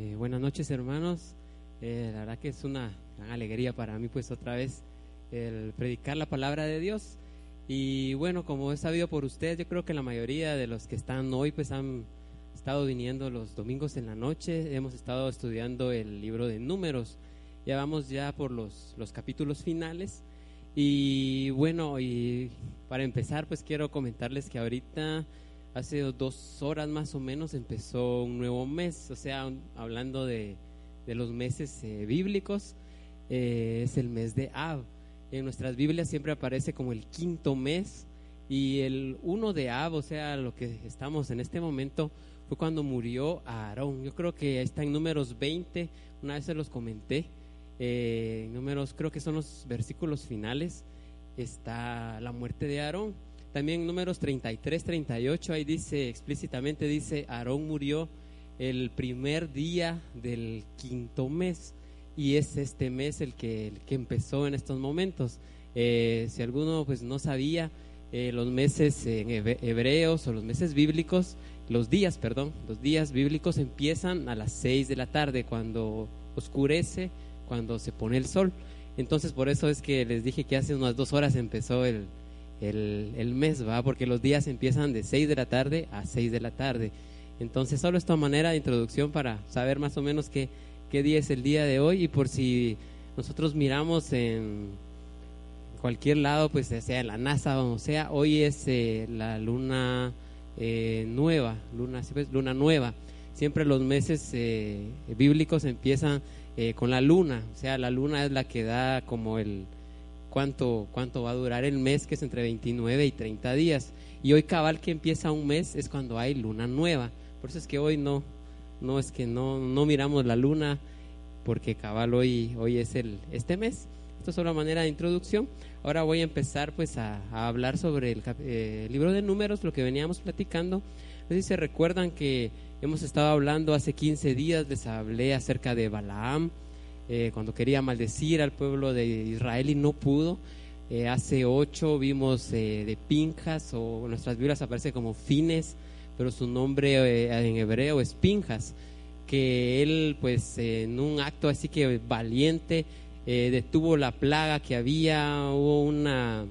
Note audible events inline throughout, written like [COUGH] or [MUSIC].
Eh, buenas noches hermanos. Eh, la verdad que es una gran alegría para mí pues otra vez el predicar la palabra de Dios. Y bueno, como he sabido por ustedes, yo creo que la mayoría de los que están hoy pues han estado viniendo los domingos en la noche. Hemos estado estudiando el libro de números. Ya vamos ya por los, los capítulos finales. Y bueno, y para empezar pues quiero comentarles que ahorita hace dos horas más o menos empezó un nuevo mes, o sea, hablando de, los meses eh, bíblicos, eh, es el mes de Ab. En nuestras Biblias siempre aparece como el quinto mes y el uno de Ab, o sea, lo que estamos en este momento, fue cuando murió Aarón. Yo creo que está en números 20, una vez se los comenté, eh, números creo que son los versículos finales, está la muerte de Aarón también números 33, 38, ahí dice explícitamente, dice, Aarón murió el primer día del quinto mes y es este mes el que, que empezó en estos momentos. Eh, si alguno pues no sabía, eh, los meses en hebreos o los meses bíblicos, los días, perdón, los días bíblicos empiezan a las 6 de la tarde cuando oscurece, cuando se pone el sol. Entonces por eso es que les dije que hace unas dos horas empezó el, el, mes, ¿va? Porque los días empiezan de 6 de la tarde a 6 de la tarde. Entonces, solo esta manera de introducción para saber más o menos qué, qué día es el día de hoy y por si nosotros miramos en cualquier lado, pues sea en la NASA o sea, hoy es eh, la luna eh, nueva, luna, luna nueva. Siempre los meses eh, bíblicos empiezan con la luna, o sea, la luna es la que da como el, cuánto, cuánto va a durar el mes, que es entre 29 y 30 días. Y hoy cabal que empieza un mes es cuando hay luna nueva. Por eso es que hoy no, no es que no, no miramos la luna, porque cabal hoy, hoy es el, este mes. Esto es solo manera de introducción. Ahora voy a empezar pues a, hablar sobre el, eh, libro de números, lo que veníamos platicando. No sé si se recuerdan que hemos estado hablando hace 15 días, les hablé acerca de Balaam, eh, cuando quería maldecir al pueblo de Israel y no pudo. Eh, hace ocho vimos eh, de Pinjas, o nuestras Biblias aparece como Fines, pero su nombre en hebreo es Pinjas, que él pues en un acto así que valiente detuvo la plaga que había, hubo una,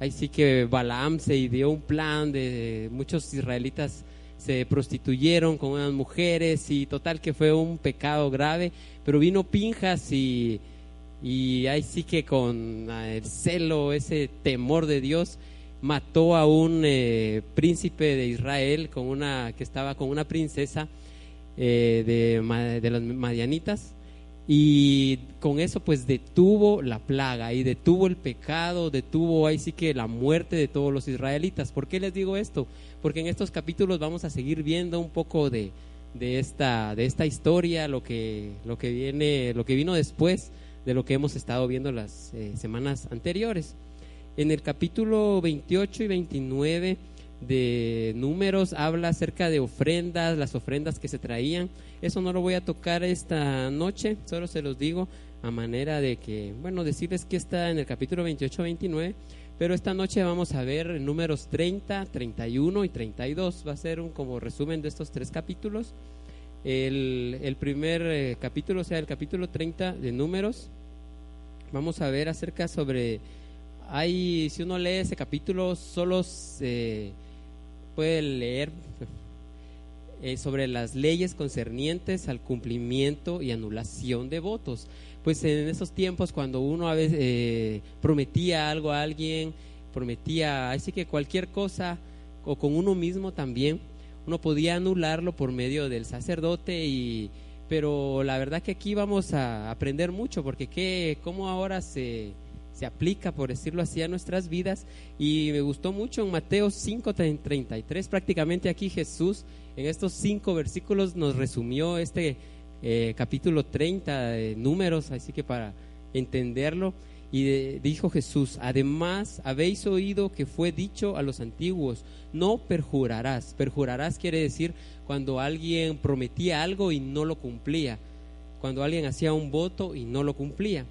ahí sí que Balaam se ideó un plan de muchos israelitas se prostituyeron con unas mujeres y total que fue un pecado grave, pero vino Pinjas y, y ahí sí que con ah, el celo, ese temor de Dios, mató a un eh, príncipe de Israel con una, que estaba con una princesa eh, de, de las Madianitas y con eso pues detuvo la plaga y detuvo el pecado, detuvo ahí sí que la muerte de todos los israelitas. ¿Por qué les digo esto? Porque en estos capítulos vamos a seguir viendo un poco de, de, esta, de esta historia, lo que, lo, que viene, lo que vino después de lo que hemos estado viendo las eh, semanas anteriores. En el capítulo 28 y 29 de números habla acerca de ofrendas, las ofrendas que se traían. Eso no lo voy a tocar esta noche, solo se los digo a manera de que, bueno, decirles que está en el capítulo 28-29, pero esta noche vamos a ver números 30, 31 y 32. Va a ser un como resumen de estos tres capítulos. El, primer eh, capítulo, o sea, el capítulo 30 de números, vamos a ver acerca sobre, hay, si uno lee ese capítulo, solo se puede leer [LAUGHS] eh, sobre las leyes concernientes al cumplimiento y anulación de votos. Pues en esos tiempos cuando uno a veces eh, prometía algo a alguien, prometía así que cualquier cosa o con uno mismo también, uno podía anularlo por medio del sacerdote y pero la verdad que aquí vamos a aprender mucho porque qué cómo ahora se se aplica, por decirlo así, a nuestras vidas. Y me gustó mucho en Mateo 5:33, prácticamente aquí Jesús en estos cinco versículos nos resumió este eh, capítulo 30 de números, así que para entenderlo, y dijo Jesús, además habéis oído que fue dicho a los antiguos, no perjurarás. Perjurarás quiere decir cuando alguien prometía algo y no lo cumplía, cuando alguien hacía un voto y no lo cumplía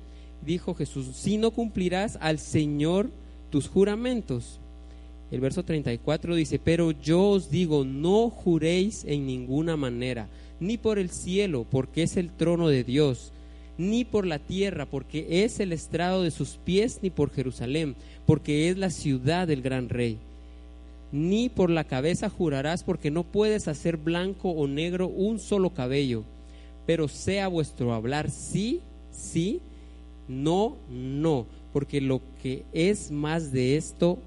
dijo Jesús, si no cumplirás al Señor tus juramentos. El verso 34 dice, pero yo os digo, no juréis en ninguna manera, ni por el cielo, porque es el trono de Dios, ni por la tierra, porque es el estrado de sus pies, ni por Jerusalén, porque es la ciudad del gran rey. Ni por la cabeza jurarás, porque no puedes hacer blanco o negro un solo cabello, pero sea vuestro hablar sí, sí, no, no, porque lo que es más de esto,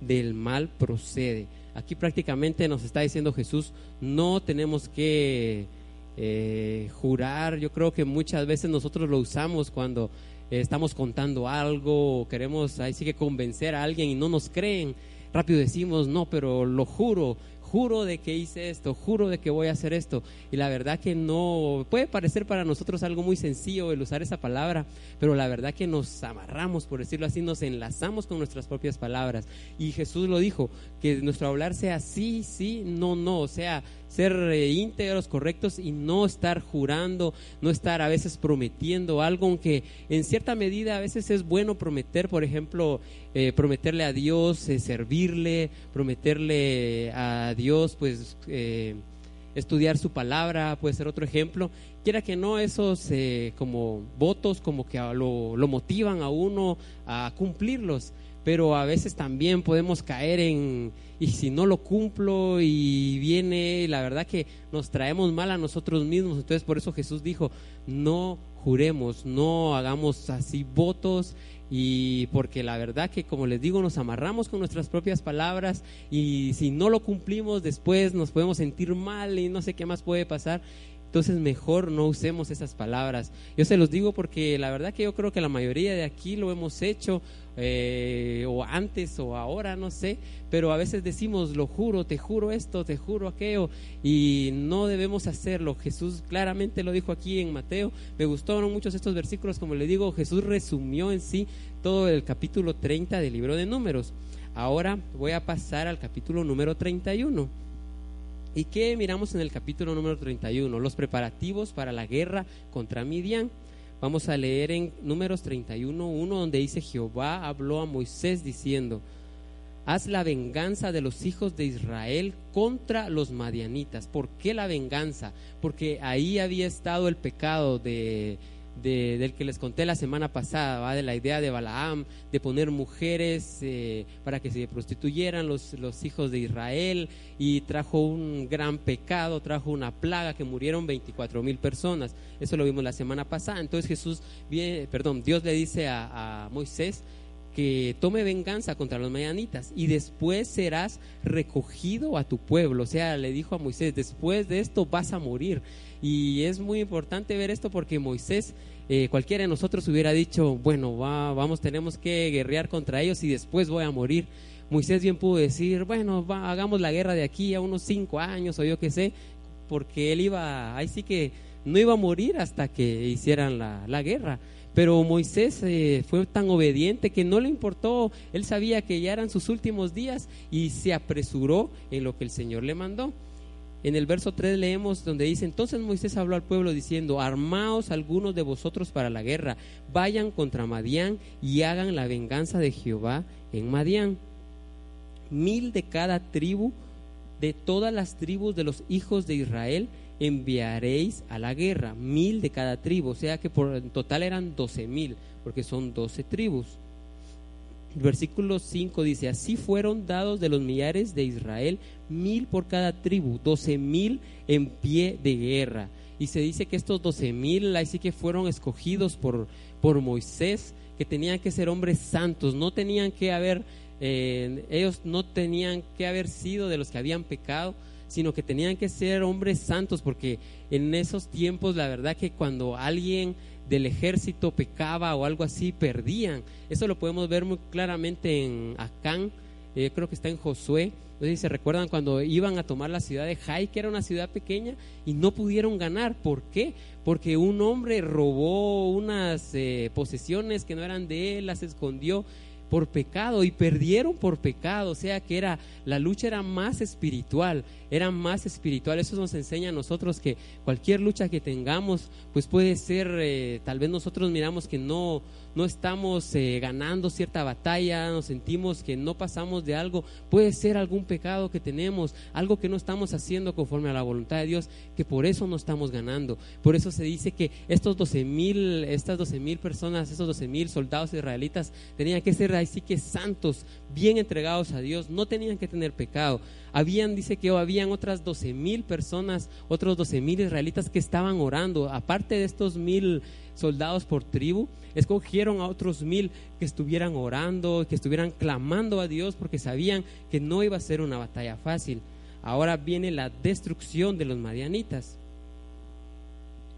del mal procede. Aquí prácticamente nos está diciendo Jesús, no tenemos que eh, jurar, yo creo que muchas veces nosotros lo usamos cuando eh, estamos contando algo o queremos ahí sí que convencer a alguien y no nos creen, rápido decimos, no, pero lo juro, juro de que hice esto, juro de que voy a hacer esto. Y la verdad que no, puede parecer para nosotros algo muy sencillo el usar esa palabra, pero la verdad que nos amarramos, por decirlo así, nos enlazamos con nuestras propias palabras. Y Jesús lo dijo, que nuestro hablar sea sí, sí, no, no, o sea, ser eh, íntegros, correctos y no estar jurando, no estar a veces prometiendo algo, aunque en cierta medida a veces es bueno prometer, por ejemplo, eh, prometerle a Dios, eh, servirle, prometerle a Dios, pues estudiar su palabra, puede ser otro ejemplo. Quiera que no, esos como votos como que lo motivan a uno a cumplirlos pero a veces también podemos caer en, y si no lo cumplo y viene, la verdad que nos traemos mal a nosotros mismos. Entonces por eso Jesús dijo, no juremos, no hagamos así votos y porque la verdad que como les digo nos amarramos con nuestras propias palabras y si no lo cumplimos después nos podemos sentir mal y no sé qué más puede pasar entonces mejor no usemos esas palabras. Yo se los digo porque la verdad que yo creo que la mayoría de aquí lo hemos hecho, eh, o antes o ahora, no sé, pero a veces decimos, lo juro, te juro esto, te juro aquello, y no debemos hacerlo. Jesús claramente lo dijo aquí en Mateo. Me gustaron muchos estos versículos, como le digo, Jesús resumió en sí todo el capítulo 30 del libro de números. Ahora voy a pasar al capítulo número 31. ¿Y qué miramos en el capítulo número 31? Los preparativos para la guerra contra Midian. Vamos a leer en números 31.1 donde dice Jehová habló a Moisés diciendo, haz la venganza de los hijos de Israel contra los madianitas. ¿Por qué la venganza? Porque ahí había estado el pecado de del que les conté la semana pasada, ¿va? de la idea de Balaam, de poner mujeres eh, para que se prostituyeran los, los hijos de Israel, y trajo un gran pecado, trajo una plaga que murieron 24 mil personas. Eso lo vimos la semana pasada. Entonces Jesús, viene, perdón, Dios le dice a Moisés, que tome venganza contra los mayanitas y después serás recogido a tu pueblo. O sea, le dijo a Moisés, después de esto vas a morir. Y es muy importante ver esto porque Moisés, eh, cualquiera de nosotros hubiera dicho, bueno, vamos, tenemos que guerrear contra ellos y después voy a morir. Moisés bien pudo decir, bueno, hagamos la guerra de aquí a unos cinco años o yo qué sé, porque él iba, ahí sí que no iba a morir hasta que hicieran la, guerra. Pero Moisés eh, fue tan obediente que no le importó, él sabía que ya eran sus últimos días y se apresuró en lo que el Señor le mandó. En el verso 3 leemos donde dice, entonces Moisés habló al pueblo diciendo, armaos algunos de vosotros para la guerra, vayan contra Madián y hagan la venganza de Jehová en Madián. Mil de cada tribu, de todas las tribus de los hijos de Israel, enviaréis a la guerra, mil de cada tribu, o sea que por en total eran doce mil, porque son doce tribus. Versículo 5 dice, así fueron dados de los millares de Israel mil por cada tribu, doce mil en pie de guerra. Y se dice que estos doce mil ahí sí que fueron escogidos por, por Moisés, que tenían que ser hombres santos, no tenían que haber, eh, ellos no tenían que haber sido de los que habían pecado, sino que tenían que ser hombres santos, porque en esos tiempos la verdad que cuando alguien del ejército pecaba o algo así, perdían. Eso lo podemos ver muy claramente en Acán, eh, creo que está en Josué. No sé si se recuerdan cuando iban a tomar la ciudad de Jai, que era una ciudad pequeña, y no pudieron ganar. ¿Por qué? Porque un hombre robó unas eh, posesiones que no eran de él, las escondió por pecado y perdieron por pecado, o sea que era la lucha era más espiritual, era más espiritual. Eso nos enseña a nosotros que cualquier lucha que tengamos, pues puede ser, eh, tal vez nosotros miramos que no no estamos eh, ganando cierta batalla, nos sentimos que no pasamos de algo, puede ser algún pecado que tenemos, algo que no estamos haciendo conforme a la voluntad de Dios, que por eso no estamos ganando. Por eso se dice que estos 12 mil, estas 12 mil personas, estos 12 mil soldados israelitas tenían que ser así que santos, bien entregados a Dios, no tenían que tener pecado. Habían, dice que habían otras 12 mil personas, otros 12 mil israelitas que estaban orando, aparte de estos mil soldados por tribu, escogieron a otros mil que estuvieran orando, que estuvieran clamando a Dios porque sabían que no iba a ser una batalla fácil. Ahora viene la destrucción de los madianitas.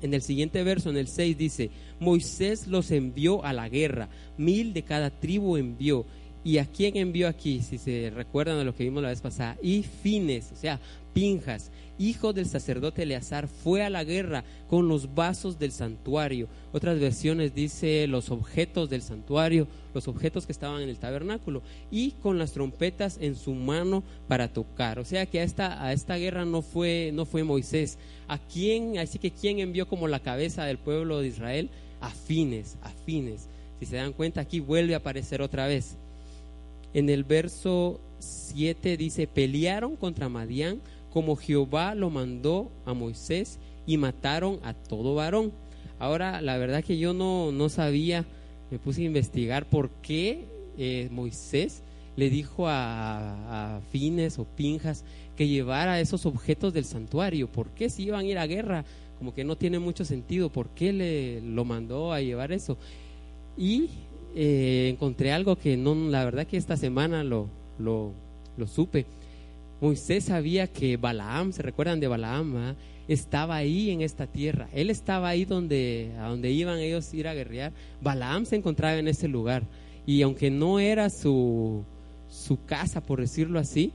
En el siguiente verso, en el 6, dice, Moisés los envió a la guerra, mil de cada tribu envió. ¿Y a quién envió aquí? Si se recuerdan de lo que vimos la vez pasada. Y Fines, o sea, Pinjas, hijo del sacerdote Eleazar, fue a la guerra con los vasos del santuario. Otras versiones dice los objetos del santuario, los objetos que estaban en el tabernáculo, y con las trompetas en su mano para tocar. O sea que a esta, a esta guerra no fue, no fue Moisés. ¿A quién? Así que ¿quién envió como la cabeza del pueblo de Israel? A fines, a fines. Si se dan cuenta, aquí vuelve a aparecer otra vez. En el verso 7 dice, pelearon contra Madián como Jehová lo mandó a Moisés y mataron a todo varón. Ahora, la verdad que yo no, no sabía, me puse a investigar por qué eh, Moisés le dijo a, a, Fines o Pinjas que llevara esos objetos del santuario. ¿Por qué si iban a ir a guerra? Como que no tiene mucho sentido. ¿Por qué le lo mandó a llevar eso? Y eh, encontré algo que no, la verdad que esta semana lo, lo, lo supe Moisés sabía que Balaam, ¿se recuerdan de Balaam? Estaba ahí en esta tierra. Él estaba ahí donde, a donde iban ellos a ir a guerrear. Balaam se encontraba en ese lugar. Y aunque no era su, su casa, por decirlo así,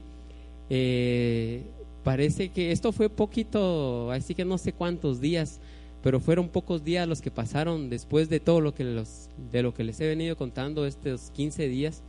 eh, parece que esto fue poquito, así que no sé cuántos días, pero fueron pocos días los que pasaron después de todo lo que, de lo que les he venido contando estos 15 días.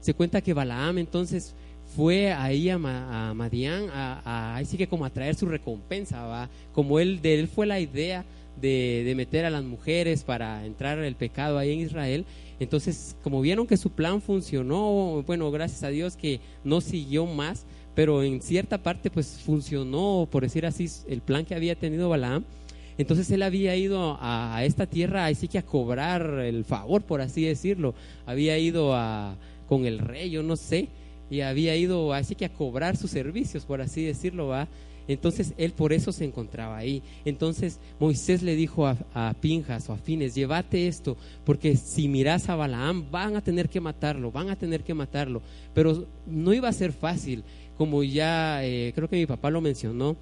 Se cuenta que Balaam entonces fue ahí a, Madián a, así que como a traer su recompensa, ¿va? Como él, de él fue la idea de, de, meter a las mujeres para entrar el pecado ahí en Israel. Entonces, como vieron que su plan funcionó, bueno, gracias a Dios que no siguió más, pero en cierta parte pues funcionó, por decir así, el plan que había tenido Balaam. Entonces él había ido a, a esta tierra así que a cobrar el favor, por así decirlo. Había ido a, con el rey, yo no sé, y había ido así que a cobrar sus servicios, por así decirlo, va. Entonces él por eso se encontraba ahí. Entonces Moisés le dijo a, Pinjas o a Fines, llévate esto, porque si miras a Balaam van a tener que matarlo, van a tener que matarlo. Pero no iba a ser fácil, como ya eh, creo que mi papá lo mencionó,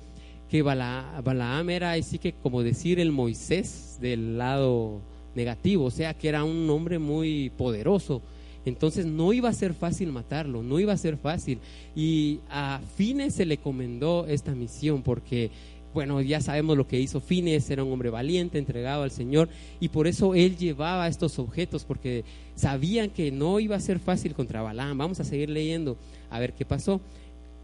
que Balaam era así que como decir el Moisés del lado negativo, o sea que era un hombre muy poderoso entonces no iba a ser fácil matarlo, no iba a ser fácil. Y a Fines se le comendó esta misión porque, bueno, ya sabemos lo que hizo Fines, era un hombre valiente, entregado al Señor, y por eso él llevaba estos objetos, porque sabían que no iba a ser fácil contra Balaam. Vamos a seguir leyendo, a ver qué pasó.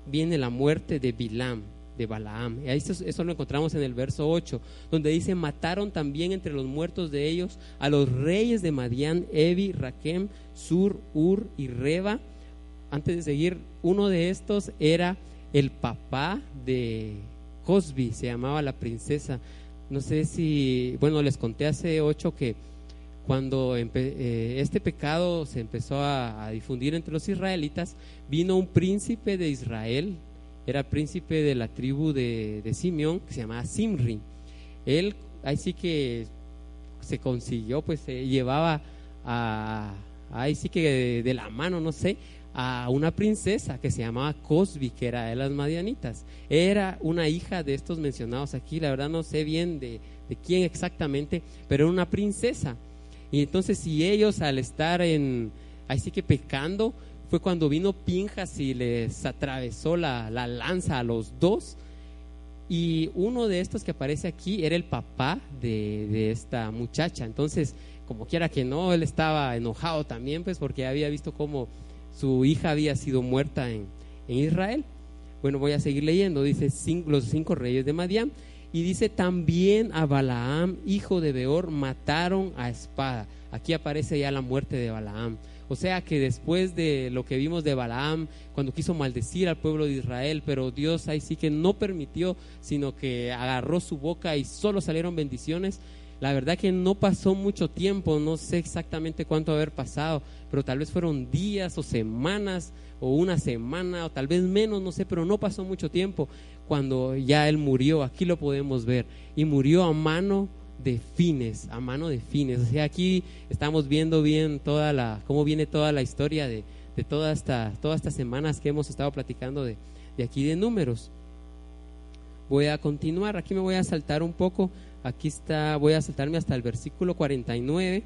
Viene la muerte de Bilam de Balaam. Y eso, eso, lo encontramos en el verso 8, donde dice, mataron también entre los muertos de ellos a los reyes de Madián, Evi, Raquem, Sur, Ur y Reba. Antes de seguir, uno de estos era el papá de Cosby, se llamaba la princesa. No sé si, bueno, les conté hace ocho que cuando eh, este pecado se empezó a difundir entre los israelitas, vino un príncipe de Israel, era príncipe de la tribu de, de Simeón, que se llamaba Simri. Él, ahí sí que se consiguió, pues se llevaba a, ahí sí que de, la mano, no sé, a una princesa que se llamaba Cosby, que era de las Madianitas. Era una hija de estos mencionados aquí, la verdad no sé bien de, de quién exactamente, pero era una princesa. Y entonces si ellos al estar en, ahí sí que pecando, fue cuando vino Pinjas y les atravesó la, lanza a los dos. Y uno de estos que aparece aquí era el papá de, esta muchacha. Entonces, como quiera que no, él estaba enojado también, pues porque había visto cómo su hija había sido muerta en, en Israel. Bueno, voy a seguir leyendo. Dice los cinco reyes de Madián. Y dice también a Balaam, hijo de Beor, mataron a espada. Aquí aparece ya la muerte de Balaam. O sea que después de lo que vimos de Balaam, cuando quiso maldecir al pueblo de Israel, pero Dios ahí sí que no permitió, sino que agarró su boca y solo salieron bendiciones. La verdad que no pasó mucho tiempo, no sé exactamente cuánto haber pasado, pero tal vez fueron días o semanas o una semana o tal vez menos, no sé, pero no pasó mucho tiempo cuando ya él murió, aquí lo podemos ver, y murió a mano de fines, a mano de fines. O sea, aquí estamos viendo bien toda la, cómo viene toda la historia de, de toda esta, todas estas semanas que hemos estado platicando de, de aquí de números. Voy a continuar, aquí me voy a saltar un poco, aquí está, voy a saltarme hasta el versículo 49,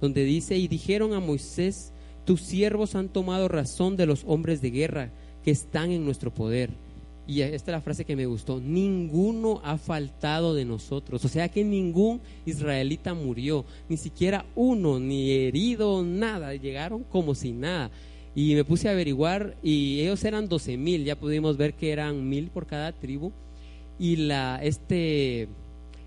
donde dice, y dijeron a Moisés, tus siervos han tomado razón de los hombres de guerra que están en nuestro poder. Y esta es la frase que me gustó, ninguno ha faltado de nosotros. O sea que ningún israelita murió, ni siquiera uno, ni herido, nada. Llegaron como si nada. Y me puse a averiguar y ellos eran 12 mil, ya pudimos ver que eran mil por cada tribu. Y la, este,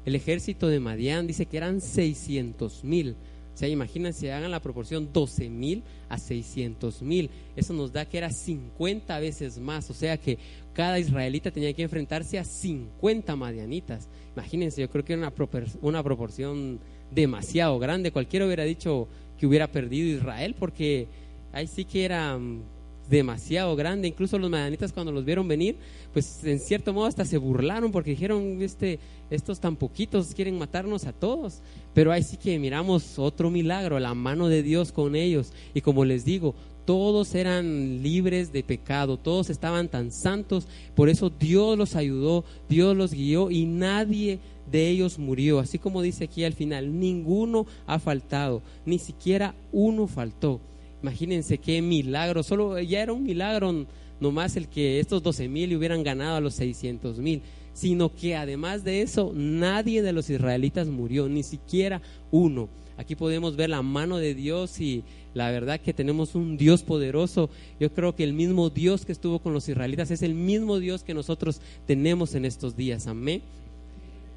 el ejército de Madián dice que eran 600 mil. O sea, imagínense, hagan la proporción 12 mil a 600 mil. Eso nos da que era 50 veces más. O sea que cada israelita tenía que enfrentarse a 50 madianitas. Imagínense, yo creo que era una, una proporción demasiado grande. Cualquiera hubiera dicho que hubiera perdido Israel porque ahí sí que era mm, demasiado grande. Incluso los madianitas cuando los vieron venir, pues en cierto modo hasta se burlaron porque dijeron, este, estos tan poquitos quieren matarnos a todos. Pero ahí sí que miramos otro milagro, la mano de Dios con ellos. Y como les digo, todos eran libres de pecado, todos estaban tan santos, por eso Dios los ayudó, Dios los guió y nadie de ellos murió. Así como dice aquí al final, ninguno ha faltado, ni siquiera uno faltó. Imagínense qué milagro, solo ya era un milagro nomás el que estos 12 mil hubieran ganado a los 600 mil, sino que además de eso nadie de los israelitas murió, ni siquiera uno. Aquí podemos ver la mano de Dios y la verdad que tenemos un Dios poderoso. Yo creo que el mismo Dios que estuvo con los israelitas es el mismo Dios que nosotros tenemos en estos días. Amén.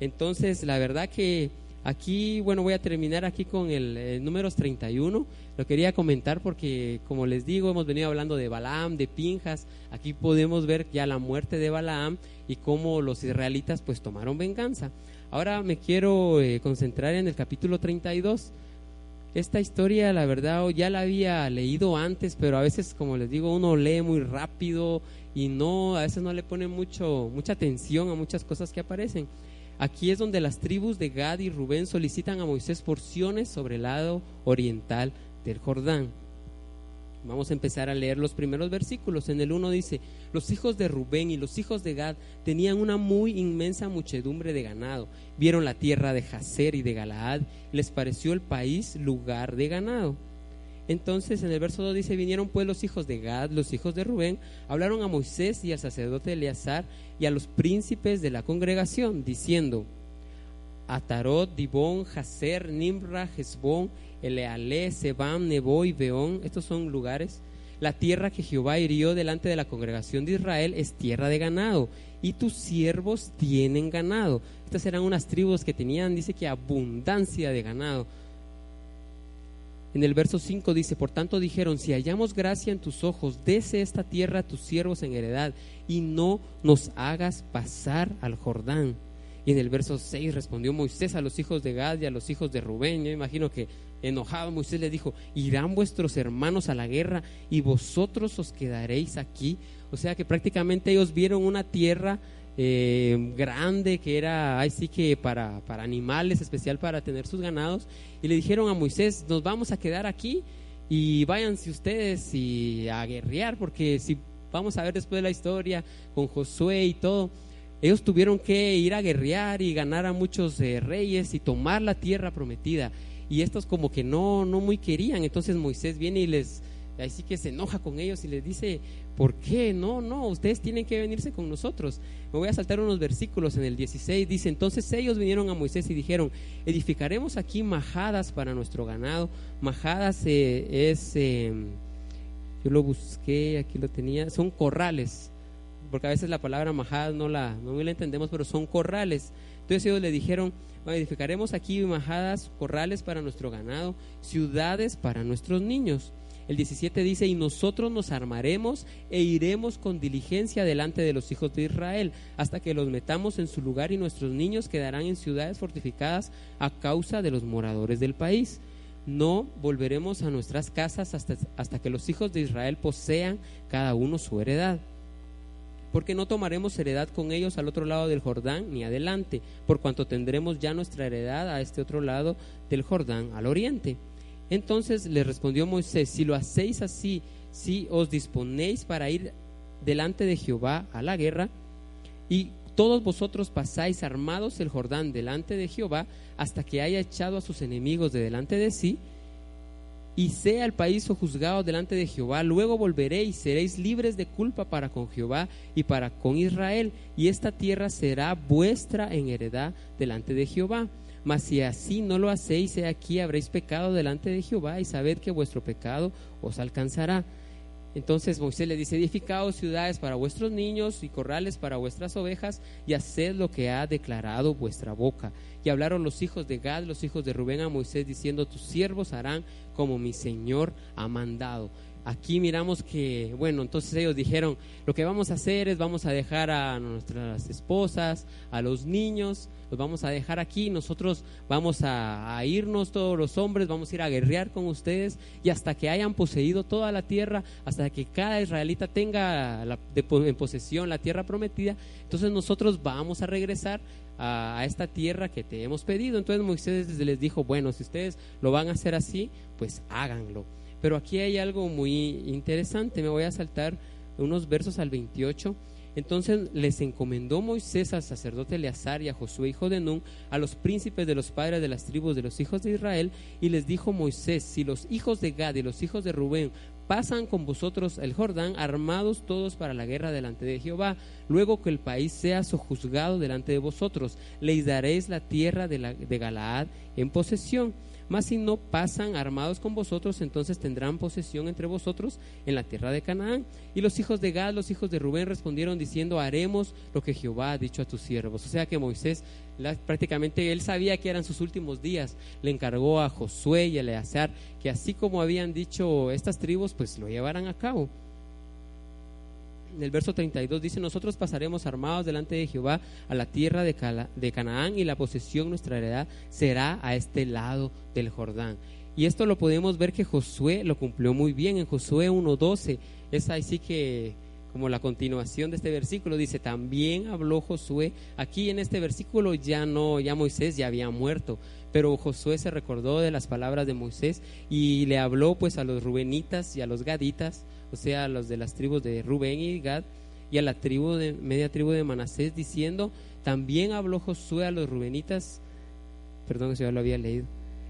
Entonces, la verdad que aquí, bueno, voy a terminar aquí con el, el números 31. Lo quería comentar porque, como les digo, hemos venido hablando de Balaam, de Pinjas. Aquí podemos ver ya la muerte de Balaam y cómo los israelitas pues tomaron venganza. Ahora me quiero eh, concentrar en el capítulo 32. Esta historia, la verdad, ya la había leído antes, pero a veces, como les digo, uno lee muy rápido y no, a veces no le pone mucho, mucha atención a muchas cosas que aparecen. Aquí es donde las tribus de Gad y Rubén solicitan a Moisés porciones sobre el lado oriental del Jordán. Vamos a empezar a leer los primeros versículos. En el 1 dice, los hijos de Rubén y los hijos de Gad tenían una muy inmensa muchedumbre de ganado. Vieron la tierra de Jazer y de Galaad les pareció el país lugar de ganado. Entonces en el verso 2 dice, vinieron pues los hijos de Gad, los hijos de Rubén, hablaron a Moisés y al sacerdote Eleazar y a los príncipes de la congregación, diciendo, Atarot, Dibón, Jazer, Nimra, Hezbón, Eleale, Sebam, Nebo y Beón, estos son lugares. La tierra que Jehová hirió delante de la congregación de Israel es tierra de ganado, y tus siervos tienen ganado. Estas eran unas tribus que tenían, dice que abundancia de ganado. En el verso 5 dice, por tanto dijeron, si hallamos gracia en tus ojos, dese esta tierra a tus siervos en heredad, y no nos hagas pasar al Jordán. Y en el verso 6 respondió Moisés a los hijos de Gad y a los hijos de Rubén. Yo imagino que enojado Moisés le dijo, irán vuestros hermanos a la guerra y vosotros os quedaréis aquí. O sea que prácticamente ellos vieron una tierra eh, grande que era así que para, para animales, especial para tener sus ganados. Y le dijeron a Moisés, nos vamos a quedar aquí y váyanse ustedes y a guerrear, porque si vamos a ver después de la historia con Josué y todo, ellos tuvieron que ir a guerrear y ganar a muchos eh, reyes y tomar la tierra prometida y estos como que no, no muy querían. Entonces Moisés viene y les ahí sí que se enoja con ellos y les dice, ¿por qué? No, no, ustedes tienen que venirse con nosotros. Me voy a saltar unos versículos en el 16, dice, entonces ellos vinieron a Moisés y dijeron, edificaremos aquí majadas para nuestro ganado. Majadas eh, es, eh, yo lo busqué, aquí lo tenía, son corrales, porque a veces la palabra majadas no la, no la entendemos, pero son corrales. Entonces ellos le dijeron, edificaremos aquí majadas, corrales para nuestro ganado, ciudades para nuestros niños. El 17 dice, y nosotros nos armaremos e iremos con diligencia delante de los hijos de Israel, hasta que los metamos en su lugar y nuestros niños quedarán en ciudades fortificadas a causa de los moradores del país. No volveremos a nuestras casas hasta, hasta que los hijos de Israel posean cada uno su heredad porque no tomaremos heredad con ellos al otro lado del Jordán ni adelante, por cuanto tendremos ya nuestra heredad a este otro lado del Jordán, al oriente. Entonces le respondió Moisés, si lo hacéis así, si os disponéis para ir delante de Jehová a la guerra, y todos vosotros pasáis armados el Jordán delante de Jehová, hasta que haya echado a sus enemigos de delante de sí, y sea el país juzgado delante de Jehová, luego volveréis, seréis libres de culpa para con Jehová y para con Israel, y esta tierra será vuestra en heredad delante de Jehová. Mas si así no lo hacéis, he aquí habréis pecado delante de Jehová, y sabed que vuestro pecado os alcanzará. Entonces Moisés le dice, edificaos ciudades para vuestros niños y corrales para vuestras ovejas, y haced lo que ha declarado vuestra boca. Y hablaron los hijos de Gad, los hijos de Rubén a Moisés, diciendo, tus siervos harán como mi Señor ha mandado aquí miramos que, bueno, entonces ellos dijeron, lo que vamos a hacer es vamos a dejar a nuestras esposas, a los niños, los vamos a dejar aquí, nosotros vamos a, irnos todos los hombres, vamos a ir a guerrear con ustedes y hasta que hayan poseído toda la tierra, hasta que cada israelita tenga en posesión la tierra prometida, entonces nosotros vamos a regresar a, a, esta tierra que te hemos pedido. Entonces Moisés les dijo, bueno, si ustedes lo van a hacer así, pues háganlo. Pero aquí hay algo muy interesante, me voy a saltar unos versos al 28. Entonces les encomendó Moisés al sacerdote Eleazar y a Josué, hijo de Nun, a los príncipes de los padres de las tribus de los hijos de Israel, y les dijo Moisés, si los hijos de Gad y los hijos de Rubén pasan con vosotros el Jordán, armados todos para la guerra delante de Jehová, luego que el país sea sojuzgado delante de vosotros, les daréis la tierra de, la, de Galaad en posesión mas si no pasan armados con vosotros, entonces tendrán posesión entre vosotros en la tierra de Canaán. Y los hijos de Gad, los hijos de Rubén respondieron diciendo, haremos lo que Jehová ha dicho a tus siervos. O sea que Moisés prácticamente él sabía que eran sus últimos días. Le encargó a Josué y a Eleazar que así como habían dicho estas tribus, pues lo llevaran a cabo en el verso 32 dice, nosotros pasaremos armados delante de Jehová a la tierra de, de Canaán y la posesión, nuestra heredad, será a este lado del Jordán. Y esto lo podemos ver que Josué lo cumplió muy bien en Josué 1.12. Es así que como la continuación de este versículo dice, también habló Josué, aquí en este versículo ya no, ya Moisés ya había muerto, pero Josué se recordó de las palabras de Moisés y le habló pues a los rubenitas y a los gaditas o sea, a los de las tribus de Rubén y Gad, y a la tribu de, media tribu de Manasés, diciendo, también habló Josué a los rubenitas, perdón que yo lo había leído,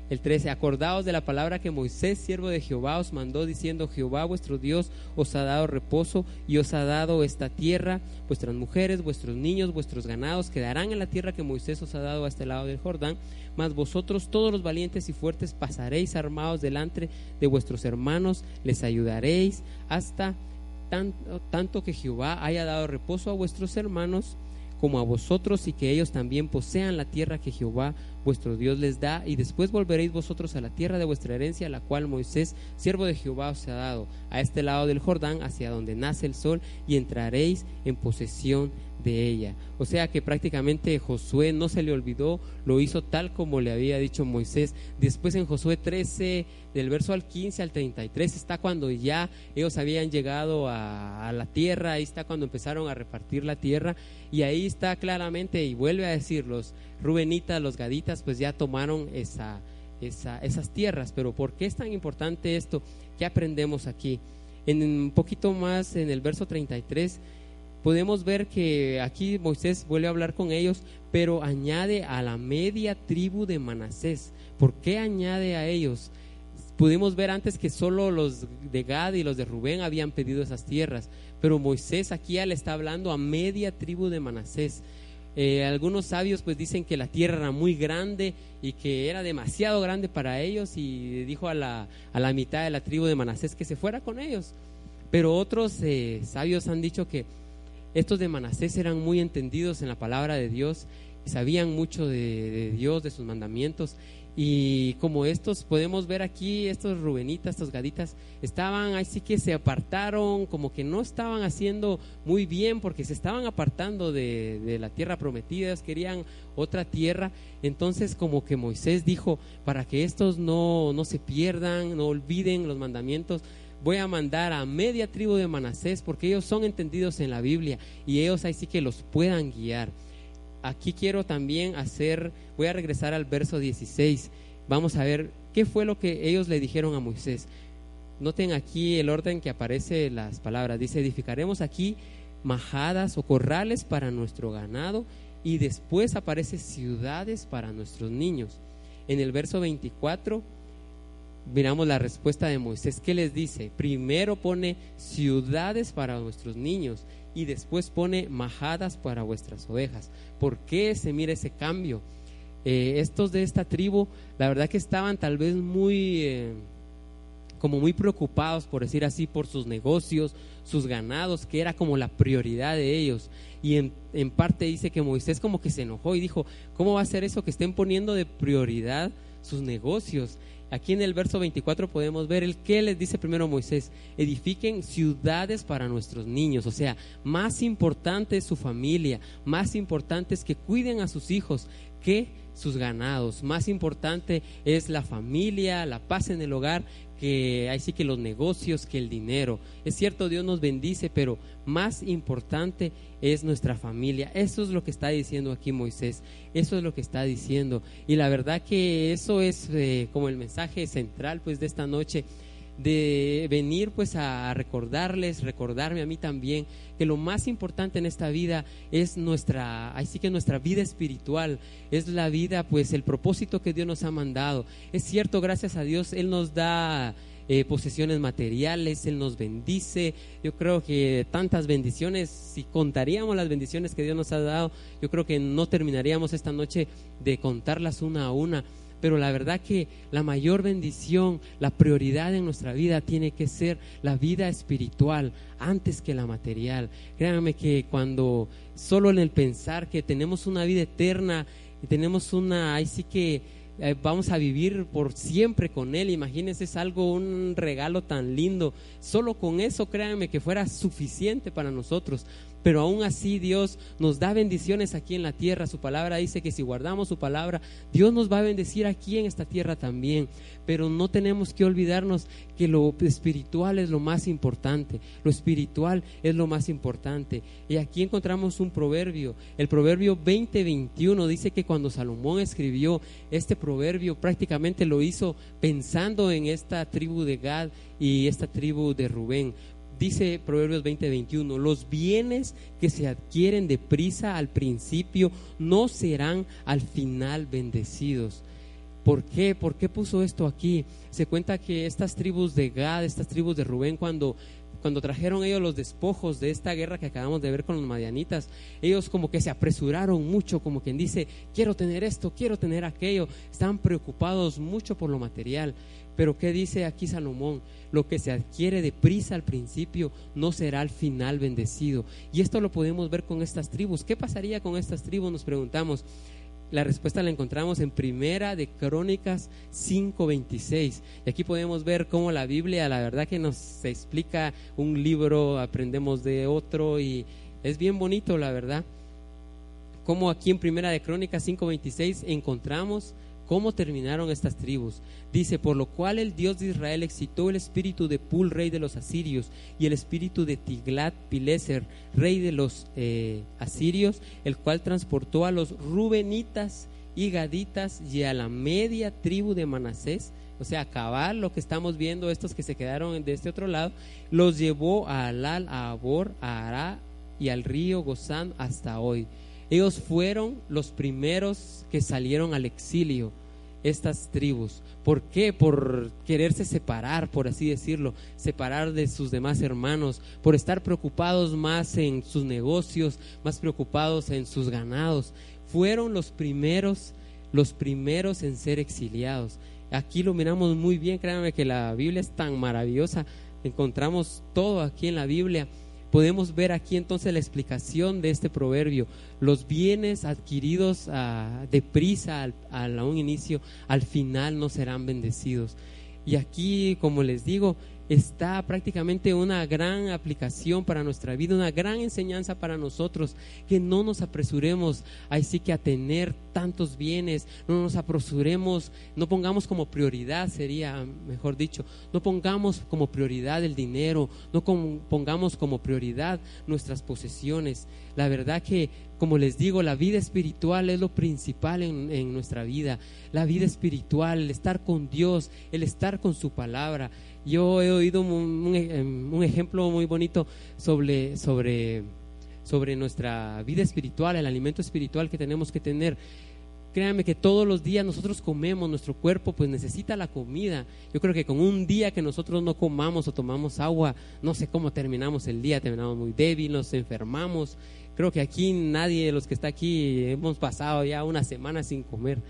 el 13, acordaos de la palabra que Moisés, siervo de Jehová, os mandó diciendo, Jehová vuestro Dios os ha dado reposo y os ha dado esta tierra, vuestras mujeres, vuestros niños, vuestros ganados quedarán en la tierra que Moisés os ha dado a este lado del Jordán, mas vosotros todos los valientes y fuertes pasaréis armados delante de vuestros hermanos, les ayudaréis hasta tanto, tanto que Jehová haya dado reposo a vuestros hermanos como a vosotros y que ellos también posean la tierra que Jehová vuestro Dios les da, y después volveréis vosotros a la tierra de vuestra herencia, la cual Moisés, siervo de Jehová, os ha dado, a este lado del Jordán, hacia donde nace el sol, y entraréis en posesión de ella. O sea que prácticamente Josué no se le olvidó, lo hizo tal como le había dicho Moisés. Después en Josué 13, del verso al 15 al 33, está cuando ya ellos habían llegado a, la tierra, ahí está cuando empezaron a repartir la tierra, y ahí está claramente, y vuelve a decir, los Rubenitas, los Gaditas, pues ya tomaron esa, esas tierras. Pero ¿por qué es tan importante esto? ¿Qué aprendemos aquí? En un poquito más, en el verso 33, podemos ver que aquí Moisés vuelve a hablar con ellos, pero añade a la media tribu de Manasés. ¿Por qué añade a ellos? Pudimos ver antes que solo los de Gad y los de Rubén habían pedido esas tierras, pero Moisés aquí ya le está hablando a media tribu de Manasés. Eh, algunos sabios pues dicen que la tierra era muy grande y que era demasiado grande para ellos y dijo a la, a la mitad de la tribu de Manasés que se fuera con ellos. Pero otros eh, sabios han dicho que estos de Manasés eran muy entendidos en la palabra de Dios, sabían mucho de, Dios, de sus mandamientos. Y como estos podemos ver aquí, estos Rubenitas, estos Gaditas, estaban así que se apartaron, como que no estaban haciendo muy bien porque se estaban apartando de, de la tierra prometida, querían otra tierra. Entonces como que Moisés dijo, para que estos no, no se pierdan, no olviden los mandamientos, voy a mandar a media tribu de Manasés porque ellos son entendidos en la Biblia y ellos ahí sí que los puedan guiar. Aquí quiero también hacer, voy a regresar al verso 16. Vamos a ver qué fue lo que ellos le dijeron a Moisés. Noten aquí el orden que aparece las palabras. Dice, edificaremos aquí majadas o corrales para nuestro ganado y después aparece ciudades para nuestros niños. En el verso 24 miramos la respuesta de Moisés. ¿Qué les dice? Primero pone ciudades para nuestros niños y después pone majadas para vuestras ovejas. ¿Por qué se mira ese cambio? Eh, estos de esta tribu, la verdad que estaban tal vez muy, eh, como muy preocupados, por decir así, por sus negocios, sus ganados, que era como la prioridad de ellos. Y en, en parte dice que Moisés como que se enojó y dijo, ¿cómo va a ser eso que estén poniendo de prioridad sus negocios? Aquí en el verso 24 podemos ver el que les dice primero Moisés, edifiquen ciudades para nuestros niños, o sea, más importante es su familia, más importante es que cuiden a sus hijos que sus ganados, más importante es la familia, la paz en el hogar, que ahí sí que los negocios, que el dinero. Es cierto, Dios nos bendice, pero más importante es nuestra familia. Eso es lo que está diciendo aquí Moisés. Eso es lo que está diciendo. Y la verdad que eso es eh, como el mensaje central pues de esta noche de venir pues a recordarles, recordarme a mí también que lo más importante en esta vida es nuestra, así que nuestra vida espiritual, es la vida pues el propósito que Dios nos ha mandado. Es cierto, gracias a Dios Él nos da eh, posesiones materiales, Él nos bendice. Yo creo que tantas bendiciones, si contaríamos las bendiciones que Dios nos ha dado, yo creo que no terminaríamos esta noche de contarlas una a una. Pero la verdad que la mayor bendición, la prioridad en nuestra vida tiene que ser la vida espiritual antes que la material. Créanme que cuando solo en el pensar que tenemos una vida eterna y tenemos una, ahí sí que eh, vamos a vivir por siempre con Él. Imagínense, es algo, un regalo tan lindo. Solo con eso, créanme que fuera suficiente para nosotros pero aún así Dios nos da bendiciones aquí en la tierra. Su palabra dice que si guardamos su palabra, Dios nos va a bendecir aquí en esta tierra también. Pero no tenemos que olvidarnos que lo espiritual es lo más importante. Lo espiritual es lo más importante. Y aquí encontramos un proverbio. El proverbio 2021 dice que cuando Salomón escribió este proverbio, prácticamente lo hizo pensando en esta tribu de Gad y esta tribu de Rubén dice Proverbios 20:21, los bienes que se adquieren deprisa al principio no serán al final bendecidos. ¿Por qué? ¿Por qué puso esto aquí? Se cuenta que estas tribus de Gad, estas tribus de Rubén, cuando cuando trajeron ellos los despojos de esta guerra que acabamos de ver con los madianitas, ellos como que se apresuraron mucho, como quien dice, quiero tener esto, quiero tener aquello, estaban preocupados mucho por lo material. Pero ¿qué dice aquí Salomón? Lo que se adquiere deprisa al principio no será al final bendecido. Y esto lo podemos ver con estas tribus. ¿Qué pasaría con estas tribus? Nos preguntamos. La respuesta la encontramos en Primera de Crónicas 5:26. Y aquí podemos ver cómo la Biblia, la verdad que nos explica un libro, aprendemos de otro y es bien bonito, la verdad. Como aquí en Primera de Crónicas 5:26 encontramos cómo terminaron estas tribus. Dice, por lo cual el Dios de Israel excitó el espíritu de Pul, rey de los asirios, y el espíritu de Tiglat Pileser, rey de los eh, asirios, el cual transportó a los rubenitas y gaditas y a la media tribu de Manasés, o sea, acabar lo que estamos viendo, estos que se quedaron de este otro lado, los llevó a Alal, a Abor, a Ará y al río Gozán hasta hoy. Ellos fueron los primeros que salieron al exilio. estas tribus. ¿Por qué? Por quererse separar, por así decirlo, separar de sus demás hermanos, por estar preocupados más en sus negocios, más preocupados en sus ganados. Fueron los primeros, los primeros en ser exiliados. Aquí lo miramos muy bien, créanme que la Biblia es tan maravillosa, encontramos todo aquí en la Biblia podemos ver aquí entonces la explicación de este proverbio. Los bienes adquiridos uh, deprisa al, a un inicio, al final no serán bendecidos. Y aquí, como les digo, está prácticamente una gran aplicación para nuestra vida, una gran enseñanza para nosotros, que no nos apresuremos así que a tener tantos bienes, no nos apresuremos, no pongamos como prioridad, sería mejor dicho, no pongamos como prioridad el dinero, no pongamos como prioridad nuestras posesiones. La verdad que, como les digo, la vida espiritual es lo principal en, en nuestra vida, la vida espiritual, el estar con Dios, el estar con su palabra. Yo he oído un, em, un, ejemplo muy bonito sobre, sobre, sobre nuestra vida espiritual, el alimento espiritual que tenemos que tener. Créanme que todos los días nosotros comemos, nuestro cuerpo pues necesita la comida. Yo creo que con un día que nosotros no comamos o tomamos agua, no sé cómo terminamos el día, terminamos muy débil, nos enfermamos. Creo que aquí nadie de los que está aquí hemos pasado ya una semana sin comer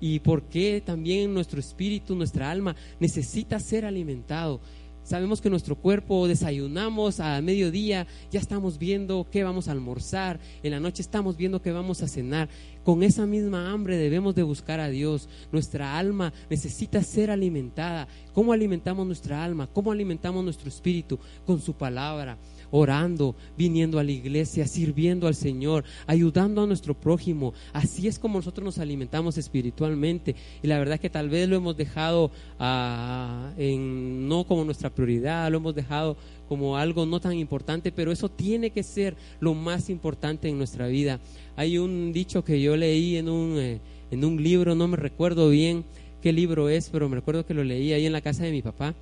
y por qué también nuestro espíritu, nuestra alma necesita ser alimentado. Sabemos que nuestro cuerpo desayunamos a mediodía, ya estamos viendo qué vamos a almorzar, en la noche estamos viendo qué vamos a cenar. Con esa misma hambre debemos de buscar a Dios. Nuestra alma necesita ser alimentada. ¿Cómo alimentamos nuestra alma? ¿Cómo alimentamos nuestro espíritu? Con su palabra orando, viniendo a la iglesia, sirviendo al Señor, ayudando a nuestro prójimo. Así es como nosotros nos alimentamos espiritualmente. Y la verdad que tal vez lo hemos dejado ah, en, no como nuestra prioridad, lo hemos dejado como algo no tan importante, pero eso tiene que ser lo más importante en nuestra vida. Hay un dicho que yo leí en un, eh, en un libro, no me recuerdo bien qué libro es, pero me recuerdo que lo leí ahí en la casa de mi papá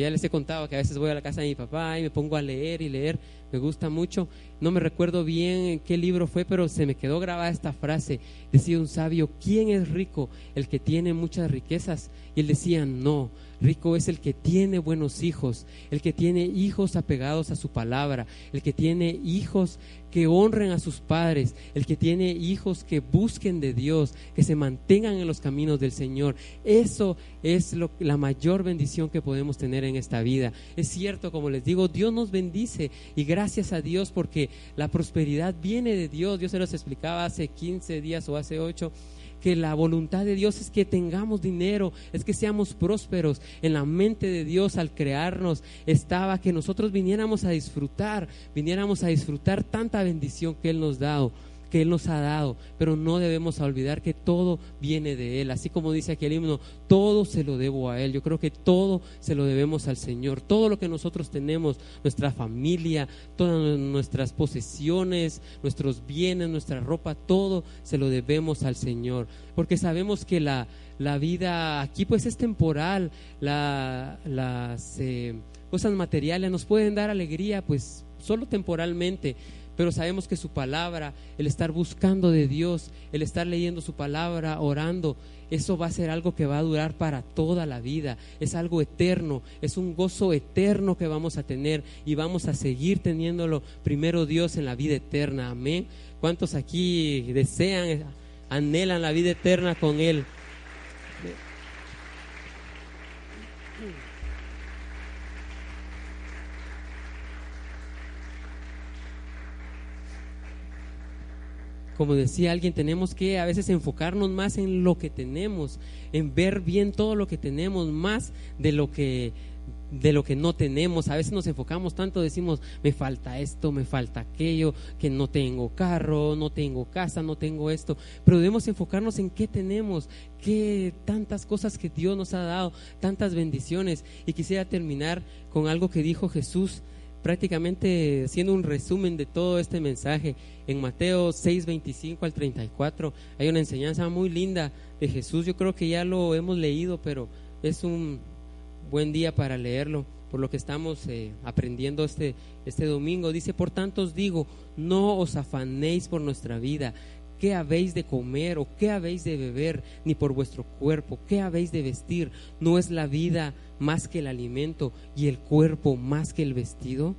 ya les he contado que a veces voy a la casa de mi papá y me pongo a leer y leer, me gusta mucho. No me recuerdo bien qué libro fue, pero se me quedó grabada esta frase. Decía un sabio, ¿quién es rico? ¿El que tiene muchas riquezas? Y él decía, no, rico es el que tiene buenos hijos, el que tiene hijos apegados a su palabra, el que tiene hijos que honren a sus padres, el que tiene hijos que busquen de Dios, que se mantengan en los caminos del Señor. Eso es lo, la mayor bendición que podemos tener en esta vida. Es cierto, como les digo, Dios nos bendice y gracias a Dios porque la prosperidad viene de Dios. Dios se los explicaba hace 15 días o hace 8 que la voluntad de Dios es que tengamos dinero, es que seamos prósperos. En la mente de Dios al crearnos estaba que nosotros viniéramos a disfrutar, viniéramos a disfrutar tanta bendición que Él nos ha dado que Él nos ha dado, pero no debemos olvidar que todo viene de Él. Así como dice aquí el himno, todo se lo debo a Él. Yo creo que todo se lo debemos al Señor. Todo lo que nosotros tenemos, nuestra familia, todas nuestras posesiones, nuestros bienes, nuestra ropa, todo se lo debemos al Señor. Porque sabemos que la, la vida aquí pues es temporal, la, las eh, cosas materiales nos pueden dar alegría pues solo temporalmente pero sabemos que su palabra, el estar buscando de Dios, el estar leyendo su palabra, orando, eso va a ser algo que va a durar para toda la vida, es algo eterno, es un gozo eterno que vamos a tener y vamos a seguir teniéndolo primero Dios en la vida eterna, amén. ¿Cuántos aquí desean, anhelan la vida eterna con Él? Como decía alguien, tenemos que a veces enfocarnos más en lo que tenemos, en ver bien todo lo que tenemos, más de lo que de lo que no tenemos. A veces nos enfocamos tanto, decimos, me falta esto, me falta aquello, que no tengo carro, no tengo casa, no tengo esto. Pero debemos enfocarnos en qué tenemos, qué tantas cosas que Dios nos ha dado, tantas bendiciones. Y quisiera terminar con algo que dijo Jesús prácticamente haciendo un resumen de todo este mensaje, en Mateo 6, 25 al 34 hay una enseñanza muy linda de Jesús. Yo creo que ya lo hemos leído, pero es un buen día para leerlo, por lo que estamos eh, aprendiendo este, este domingo. Dice, por tanto os digo, no os afanéis por nuestra vida qué habéis de comer o qué habéis de beber, ni por vuestro cuerpo, qué habéis de vestir. ¿No es la vida más que el alimento y el cuerpo más que el vestido?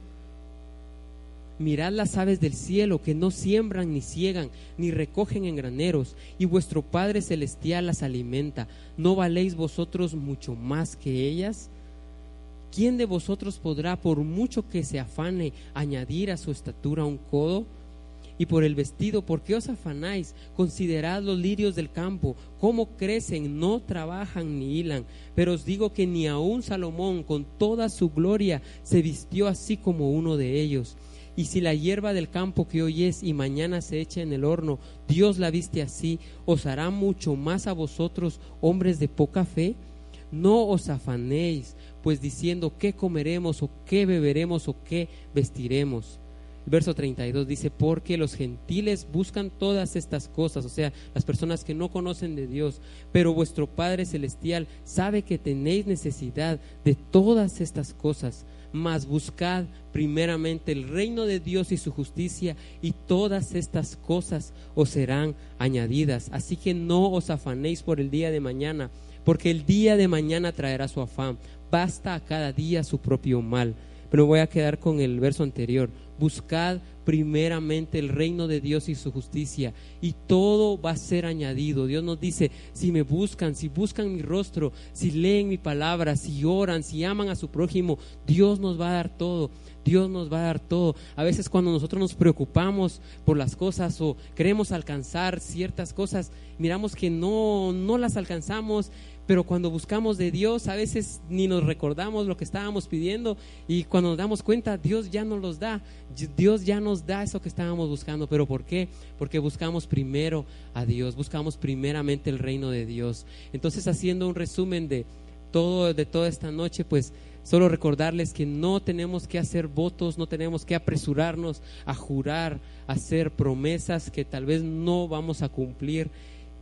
Mirad las aves del cielo que no siembran ni ciegan ni recogen en graneros, y vuestro Padre Celestial las alimenta. ¿No valéis vosotros mucho más que ellas? ¿Quién de vosotros podrá, por mucho que se afane, añadir a su estatura un codo? Y por el vestido, ¿por qué os afanáis? Considerad los lirios del campo, cómo crecen, no trabajan ni hilan. Pero os digo que ni aun Salomón, con toda su gloria, se vistió así como uno de ellos. Y si la hierba del campo que hoy es y mañana se echa en el horno, Dios la viste así, os hará mucho más a vosotros, hombres de poca fe. No os afanéis, pues diciendo qué comeremos o qué beberemos o qué vestiremos. Verso 32 dice, porque los gentiles buscan todas estas cosas, o sea, las personas que no conocen de Dios, pero vuestro Padre Celestial sabe que tenéis necesidad de todas estas cosas mas buscad primeramente el reino de Dios y su justicia, y todas estas cosas os serán añadidas. Así que no os afanéis por el día de mañana, porque el día de mañana traerá su afán. Basta a cada día su propio mal. Pero voy a quedar con el verso anterior. Buscad primeramente el reino de Dios y su justicia y todo va a ser añadido. Dios nos dice, si me buscan, si buscan mi rostro, si leen mi palabra, si oran, si aman a su prójimo, Dios nos va a dar todo. Dios nos va a dar todo. A veces cuando nosotros nos preocupamos por las cosas o queremos alcanzar ciertas cosas, miramos que no, no las alcanzamos pero cuando buscamos de Dios a veces ni nos recordamos lo que estábamos pidiendo y cuando nos damos cuenta Dios ya nos los da, Dios ya nos da eso que estábamos buscando, pero ¿por qué? Porque buscamos primero a Dios, buscamos primeramente el reino de Dios. Entonces haciendo un resumen de todo de toda esta noche, pues solo recordarles que no tenemos que hacer votos, no tenemos que apresurarnos a jurar, a hacer promesas que tal vez no vamos a cumplir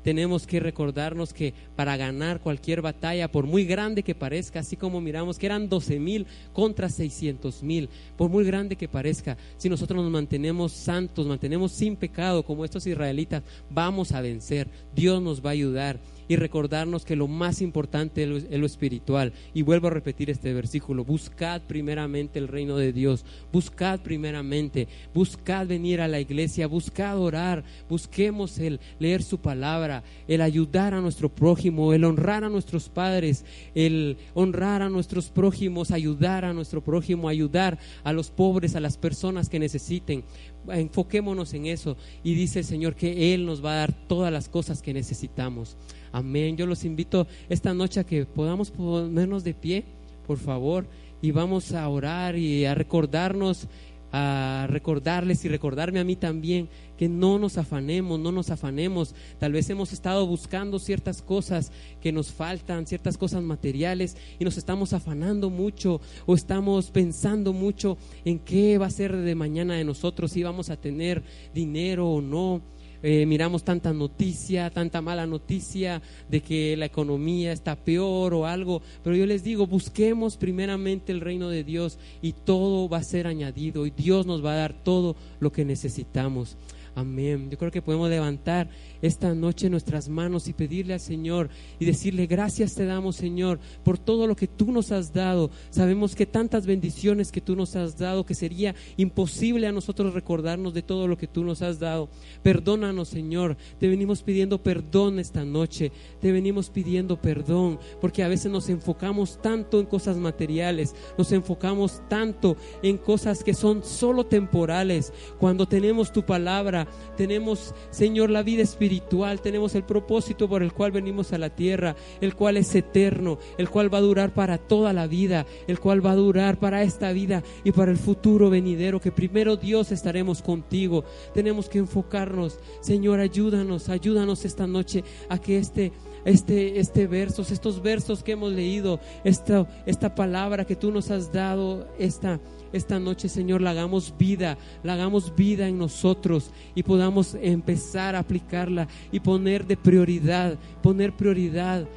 tenemos que recordarnos que para ganar cualquier batalla, por muy grande que parezca, así como miramos que eran 12 mil contra 600 mil, por muy grande que parezca, si nosotros nos mantenemos santos, mantenemos sin pecado como estos israelitas, vamos a vencer, Dios nos va a ayudar y recordarnos que lo más importante es lo, espiritual. Y vuelvo a repetir este versículo, buscad primeramente el reino de Dios, buscad primeramente, buscad venir a la iglesia, buscad orar, busquemos el leer su palabra, el ayudar a nuestro prójimo, el honrar a nuestros padres, el honrar a nuestros prójimos, ayudar a nuestro prójimo, ayudar a los pobres, a las personas que necesiten enfoquémonos en eso y dice el Señor que Él nos va a dar todas las cosas que necesitamos. Amén. Yo los invito esta noche a que podamos ponernos de pie, por favor, y vamos a orar y a recordarnos, a recordarles y recordarme a mí también que no nos afanemos, no nos afanemos. Tal vez hemos estado buscando ciertas cosas que nos faltan, ciertas cosas materiales y nos estamos afanando mucho o estamos pensando mucho en qué va a ser de mañana de nosotros, si vamos a tener dinero o no eh, miramos tanta noticia, tanta mala noticia de que la economía está peor o algo, pero yo les digo, busquemos primeramente el reino de Dios y todo va a ser añadido y Dios nos va a dar todo lo que necesitamos. Amén. Yo creo que podemos levantar esta noche nuestras manos y pedirle al Señor y decirle, gracias te damos Señor por todo lo que tú nos has dado. Sabemos que tantas bendiciones que tú nos has dado que sería imposible a nosotros recordarnos de todo lo que tú nos has dado. Perdónanos Señor, te venimos pidiendo perdón esta noche, te venimos pidiendo perdón porque a veces nos enfocamos tanto en cosas materiales, nos enfocamos tanto en cosas que son solo temporales. Cuando tenemos tu palabra, tenemos, Señor, la vida espiritual, tenemos el propósito por el cual venimos a la tierra, el cual es eterno, el cual va a durar para toda la vida, el cual va a durar para esta vida y para el futuro venidero, que primero Dios estaremos contigo. Tenemos que enfocarnos, Señor, ayúdanos, ayúdanos esta noche a que este este, este versos, estos versos que hemos leído, esta, esta palabra que tú nos has dado, esta, esta noche, Señor, la hagamos vida, la hagamos vida en nosotros y podamos empezar a aplicarla y poner de prioridad, poner prioridad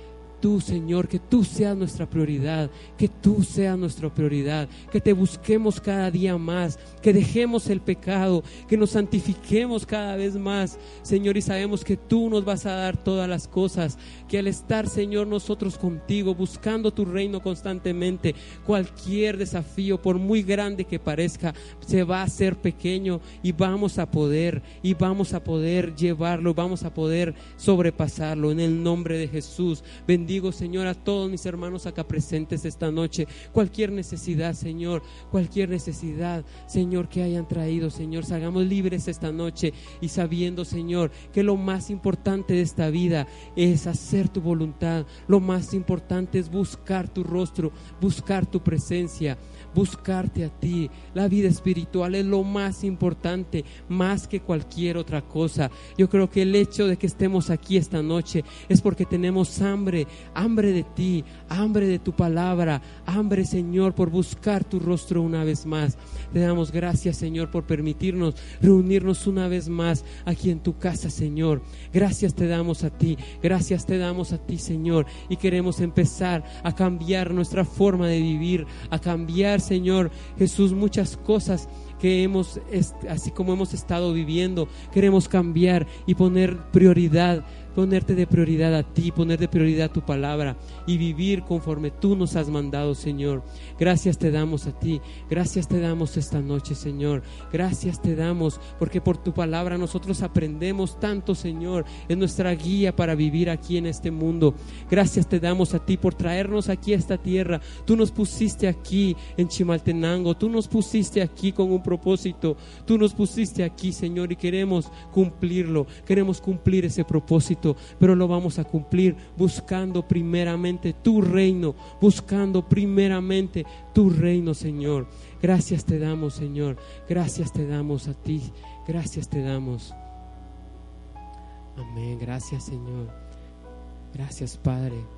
tú, Señor, que tú seas nuestra prioridad, que tú seas nuestra prioridad, que te busquemos cada día más, que dejemos el pecado, que nos santifiquemos cada vez más, Señor, y sabemos que tú nos vas a dar todas las cosas, que al estar, Señor, nosotros contigo, buscando tu reino constantemente, cualquier desafío, por muy grande que parezca, se va a hacer pequeño y vamos a poder, y vamos a poder llevarlo, vamos a poder sobrepasarlo en el nombre de Jesús. Bendigo, Señor, a todos mis hermanos acá presentes esta noche. Cualquier necesidad, Señor, cualquier necesidad, Señor, que hayan traído, Señor, salgamos libres esta noche y sabiendo, Señor, que lo más importante de esta vida es hacer tu voluntad. Lo más importante es buscar tu rostro, buscar tu presencia buscarte a ti. La vida espiritual es lo más importante, más que cualquier otra cosa. Yo creo que el hecho de que estemos aquí esta noche es porque tenemos hambre, hambre de ti, hambre de tu palabra, hambre, Señor, por buscar tu rostro una vez más. Te damos gracias, Señor, por permitirnos reunirnos una vez más aquí en tu casa, Señor. Gracias te damos a ti, gracias te damos a ti, Señor. Y queremos empezar a cambiar nuestra forma de vivir, a cambiar, Señor Jesús, muchas cosas que hemos, así como hemos estado viviendo, queremos cambiar y poner prioridad ponerte de prioridad a ti, poner de prioridad tu palabra y vivir conforme tú nos has mandado, Señor. Gracias te damos a ti, gracias te damos esta noche, Señor. Gracias te damos porque por tu palabra nosotros aprendemos tanto, Señor, es nuestra guía para vivir aquí en este mundo. Gracias te damos a ti por traernos aquí a esta tierra. Tú nos pusiste aquí en Chimaltenango, tú nos pusiste aquí con un propósito, tú nos pusiste aquí, Señor, y queremos cumplirlo, queremos cumplir ese propósito pero lo vamos a cumplir buscando primeramente tu reino, buscando primeramente tu reino, Señor. Gracias te damos, Señor. Gracias te damos a ti. Gracias te damos. Amén. Gracias, Señor. Gracias, Padre.